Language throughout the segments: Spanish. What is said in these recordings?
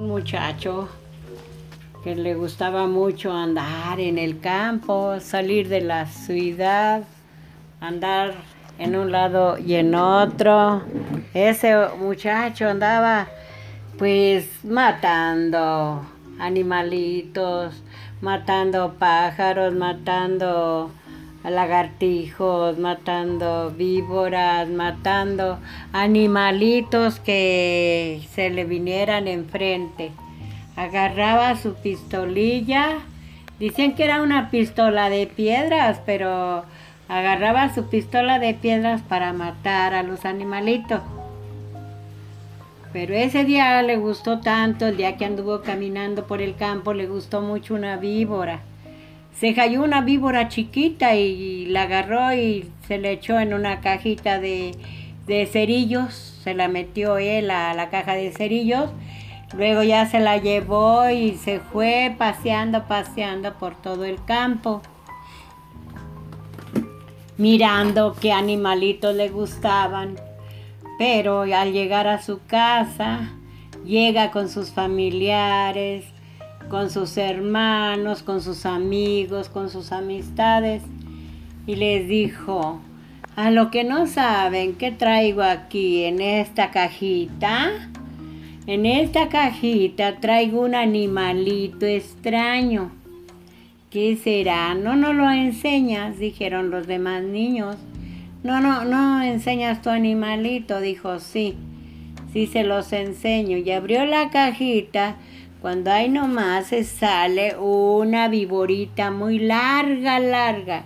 un muchacho que le gustaba mucho andar en el campo, salir de la ciudad, andar en un lado y en otro. Ese muchacho andaba pues matando animalitos, matando pájaros, matando lagartijos, matando víboras, matando animalitos que se le vinieran enfrente. Agarraba su pistolilla, dicen que era una pistola de piedras, pero agarraba su pistola de piedras para matar a los animalitos. Pero ese día le gustó tanto, el día que anduvo caminando por el campo, le gustó mucho una víbora. Se cayó una víbora chiquita y la agarró y se le echó en una cajita de, de cerillos, se la metió él a la caja de cerillos, luego ya se la llevó y se fue paseando, paseando por todo el campo, mirando qué animalitos le gustaban. Pero al llegar a su casa, llega con sus familiares, con sus hermanos, con sus amigos, con sus amistades, y les dijo, a lo que no saben, ¿qué traigo aquí en esta cajita? En esta cajita traigo un animalito extraño. ¿Qué será? No nos lo enseñas, dijeron los demás niños. No, no, no enseñas tu animalito, dijo, sí, sí se los enseño. Y abrió la cajita, cuando ahí nomás se sale una viborita muy larga, larga.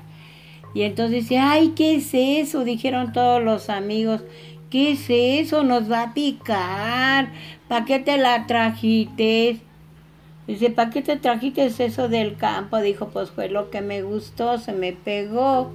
Y entonces dice, ay, ¿qué es eso? Dijeron todos los amigos, ¿qué es eso? Nos va a picar. ¿Para qué te la trajiste? Dice, ¿para qué te trajiste eso del campo? Dijo, pues fue lo que me gustó, se me pegó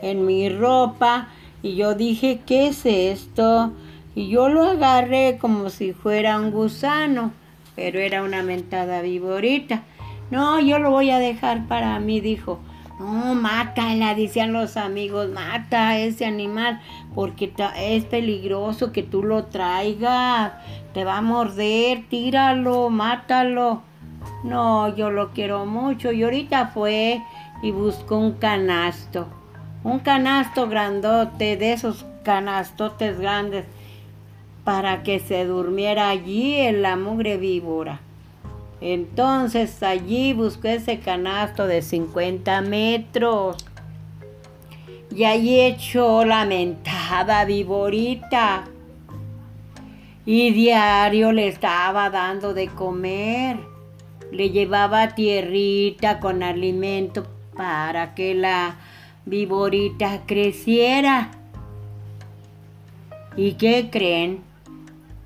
en mi ropa y yo dije, ¿qué es esto? Y yo lo agarré como si fuera un gusano, pero era una mentada viborita. No, yo lo voy a dejar para mí, dijo. No, mátala, decían los amigos, mata a ese animal, porque es peligroso que tú lo traigas, te va a morder, tíralo, mátalo. No, yo lo quiero mucho. Y ahorita fue y buscó un canasto un canasto grandote, de esos canastotes grandes, para que se durmiera allí en la mugre víbora. Entonces allí buscó ese canasto de 50 metros. Y allí echó la mentada viborita. Y diario le estaba dando de comer. Le llevaba tierrita con alimento para que la viborita creciera. ¿Y qué creen?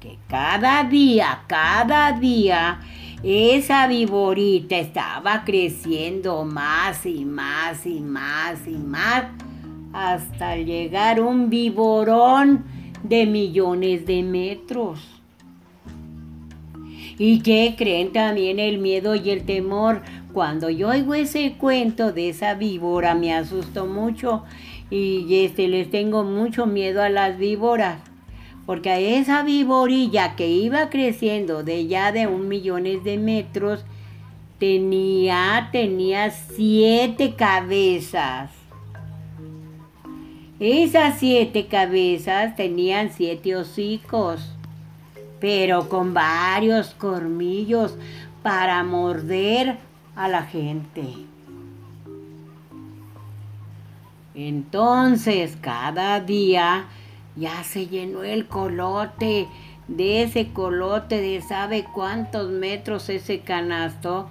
Que cada día, cada día, esa viborita estaba creciendo más y más y más y más hasta llegar un viborón de millones de metros. ¿Y qué creen también el miedo y el temor? Cuando yo oigo ese cuento de esa víbora me asusto mucho y este, les tengo mucho miedo a las víboras. Porque a esa víborilla que iba creciendo de ya de un millones de metros, tenía, tenía siete cabezas. Esas siete cabezas tenían siete hocicos, pero con varios cormillos para morder a la gente. Entonces, cada día ya se llenó el colote, de ese colote de sabe cuántos metros ese canasto.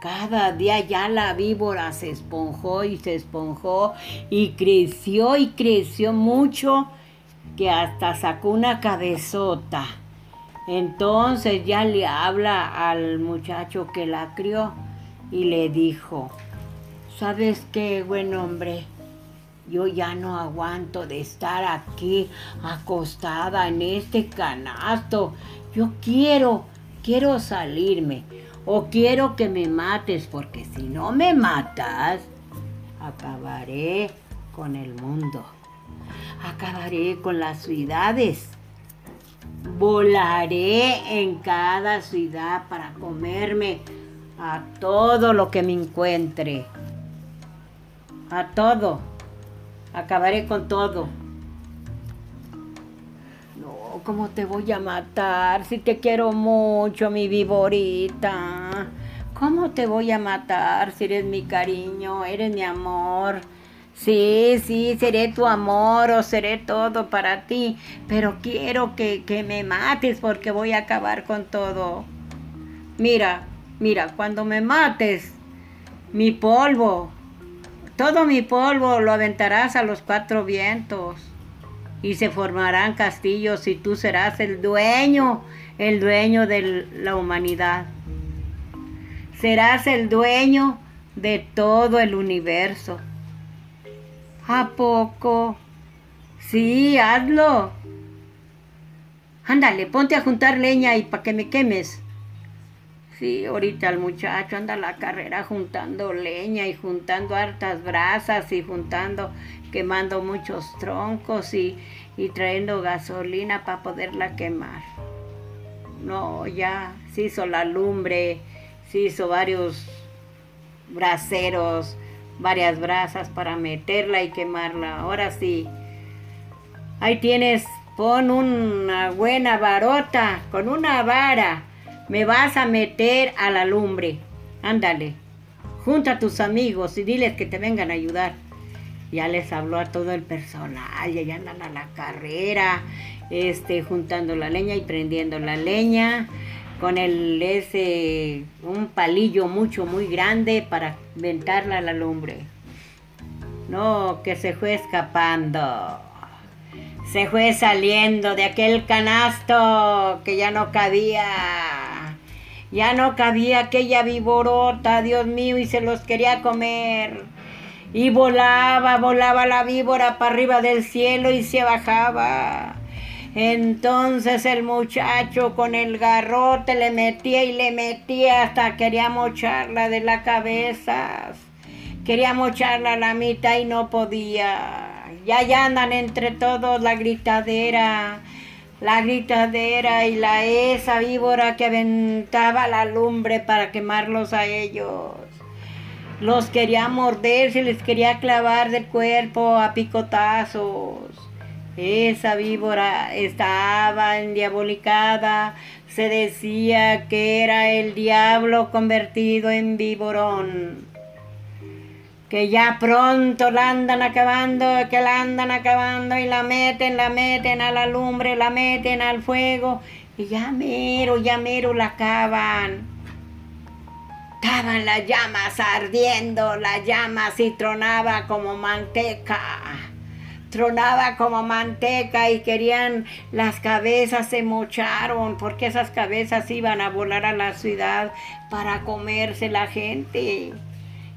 Cada día ya la víbora se esponjó y se esponjó y creció y creció mucho que hasta sacó una cabezota. Entonces ya le habla al muchacho que la crió y le dijo, ¿sabes qué, buen hombre? Yo ya no aguanto de estar aquí acostada en este canasto. Yo quiero, quiero salirme. O quiero que me mates, porque si no me matas, acabaré con el mundo. Acabaré con las ciudades. Volaré en cada ciudad para comerme a todo lo que me encuentre. A todo. Acabaré con todo. No, ¿cómo te voy a matar? Si te quiero mucho, mi viborita. ¿Cómo te voy a matar si eres mi cariño, eres mi amor? Sí, sí, seré tu amor o seré todo para ti, pero quiero que, que me mates porque voy a acabar con todo. Mira, mira, cuando me mates, mi polvo, todo mi polvo lo aventarás a los cuatro vientos y se formarán castillos y tú serás el dueño, el dueño de la humanidad. Serás el dueño de todo el universo. ¿A poco? Sí, hazlo. Ándale, ponte a juntar leña y para que me quemes. Sí, ahorita el muchacho anda a la carrera juntando leña y juntando hartas brasas y juntando, quemando muchos troncos y, y trayendo gasolina para poderla quemar. No, ya se hizo la lumbre, se hizo varios braseros, varias brasas para meterla y quemarla. Ahora sí, ahí tienes, pon una buena varota con una vara me vas a meter a la lumbre. Ándale, junta a tus amigos y diles que te vengan a ayudar. Ya les habló a todo el personal, ya andan a la carrera, este, juntando la leña y prendiendo la leña con el ese un palillo mucho muy grande para ventarla a la lumbre. No, que se fue escapando. Se fue saliendo de aquel canasto que ya no cabía. Ya no cabía aquella víborota, Dios mío, y se los quería comer. Y volaba, volaba la víbora para arriba del cielo y se bajaba. Entonces el muchacho con el garrote le metía y le metía hasta quería mocharla de la cabeza. Quería mocharla a la mitad y no podía. Ya ya andan entre todos la gritadera la gritadera y la esa víbora que aventaba la lumbre para quemarlos a ellos. Los quería morder, se les quería clavar del cuerpo a picotazos. Esa víbora estaba endiabolicada, se decía que era el diablo convertido en víborón que ya pronto la andan acabando, que la andan acabando y la meten, la meten a la lumbre, la meten al fuego y ya mero, ya mero la acaban. Estaban las llamas ardiendo, las llamas y tronaba como manteca. Tronaba como manteca y querían, las cabezas se mocharon porque esas cabezas iban a volar a la ciudad para comerse la gente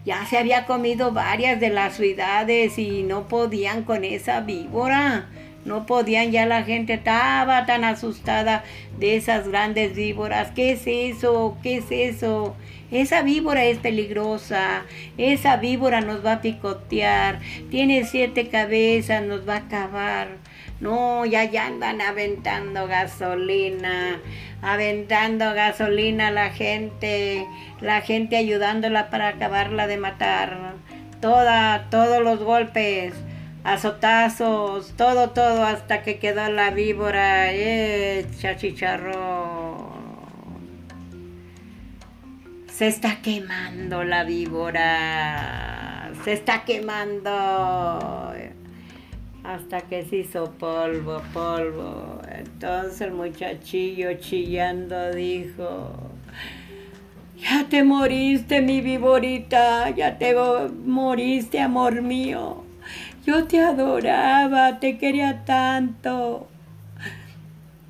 ya se había comido varias de las ciudades y no podían con esa víbora. No podían, ya la gente estaba tan asustada de esas grandes víboras. ¿Qué es eso? ¿Qué es eso? Esa víbora es peligrosa. Esa víbora nos va a picotear. Tiene siete cabezas, nos va a acabar. No, ya, ya andan aventando gasolina, aventando gasolina la gente, la gente ayudándola para acabarla de matar. Toda, todos los golpes, azotazos, todo, todo, hasta que quedó la víbora hecha chicharrón. Se está quemando la víbora. Se está quemando hasta que se hizo polvo, polvo. Entonces el muchachillo chillando dijo, ya te moriste mi viborita, ya te moriste amor mío. Yo te adoraba, te quería tanto.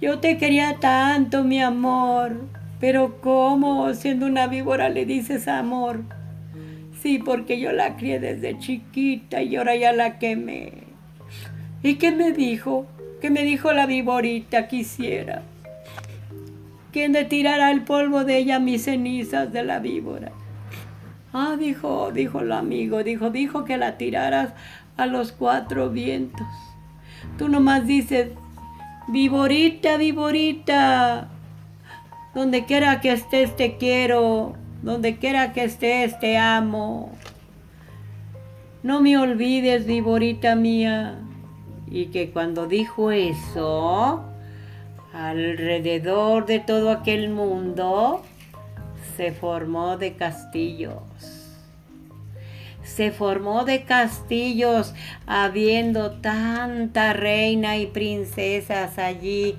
Yo te quería tanto, mi amor. Pero ¿cómo siendo una víbora le dices amor? Sí, porque yo la crié desde chiquita y ahora ya la quemé. ¿Y qué me dijo? ¿Qué me dijo la viborita quisiera? ¿Quién le tirará el polvo de ella mis cenizas de la víbora? Ah, dijo, dijo el amigo, dijo, dijo que la tiraras a los cuatro vientos. Tú nomás dices, Viborita, Viborita, donde quiera que estés te quiero, donde quiera que estés te amo. No me olvides, Viborita mía. Y que cuando dijo eso, alrededor de todo aquel mundo se formó de castillos. Se formó de castillos, habiendo tanta reina y princesas allí,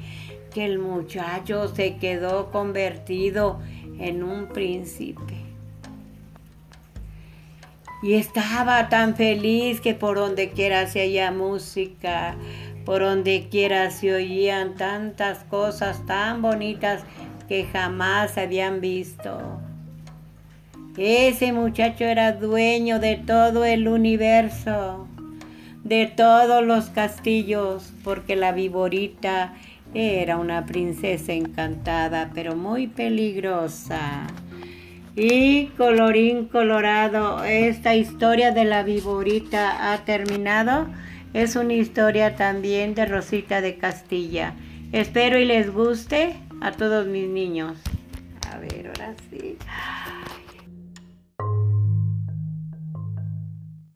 que el muchacho se quedó convertido en un príncipe. Y estaba tan feliz que por donde quiera se haya música, por donde quiera se oían tantas cosas tan bonitas que jamás habían visto. Ese muchacho era dueño de todo el universo, de todos los castillos, porque la viborita era una princesa encantada, pero muy peligrosa. Y colorín colorado, esta historia de la viborita ha terminado. Es una historia también de Rosita de Castilla. Espero y les guste a todos mis niños. A ver, ahora sí.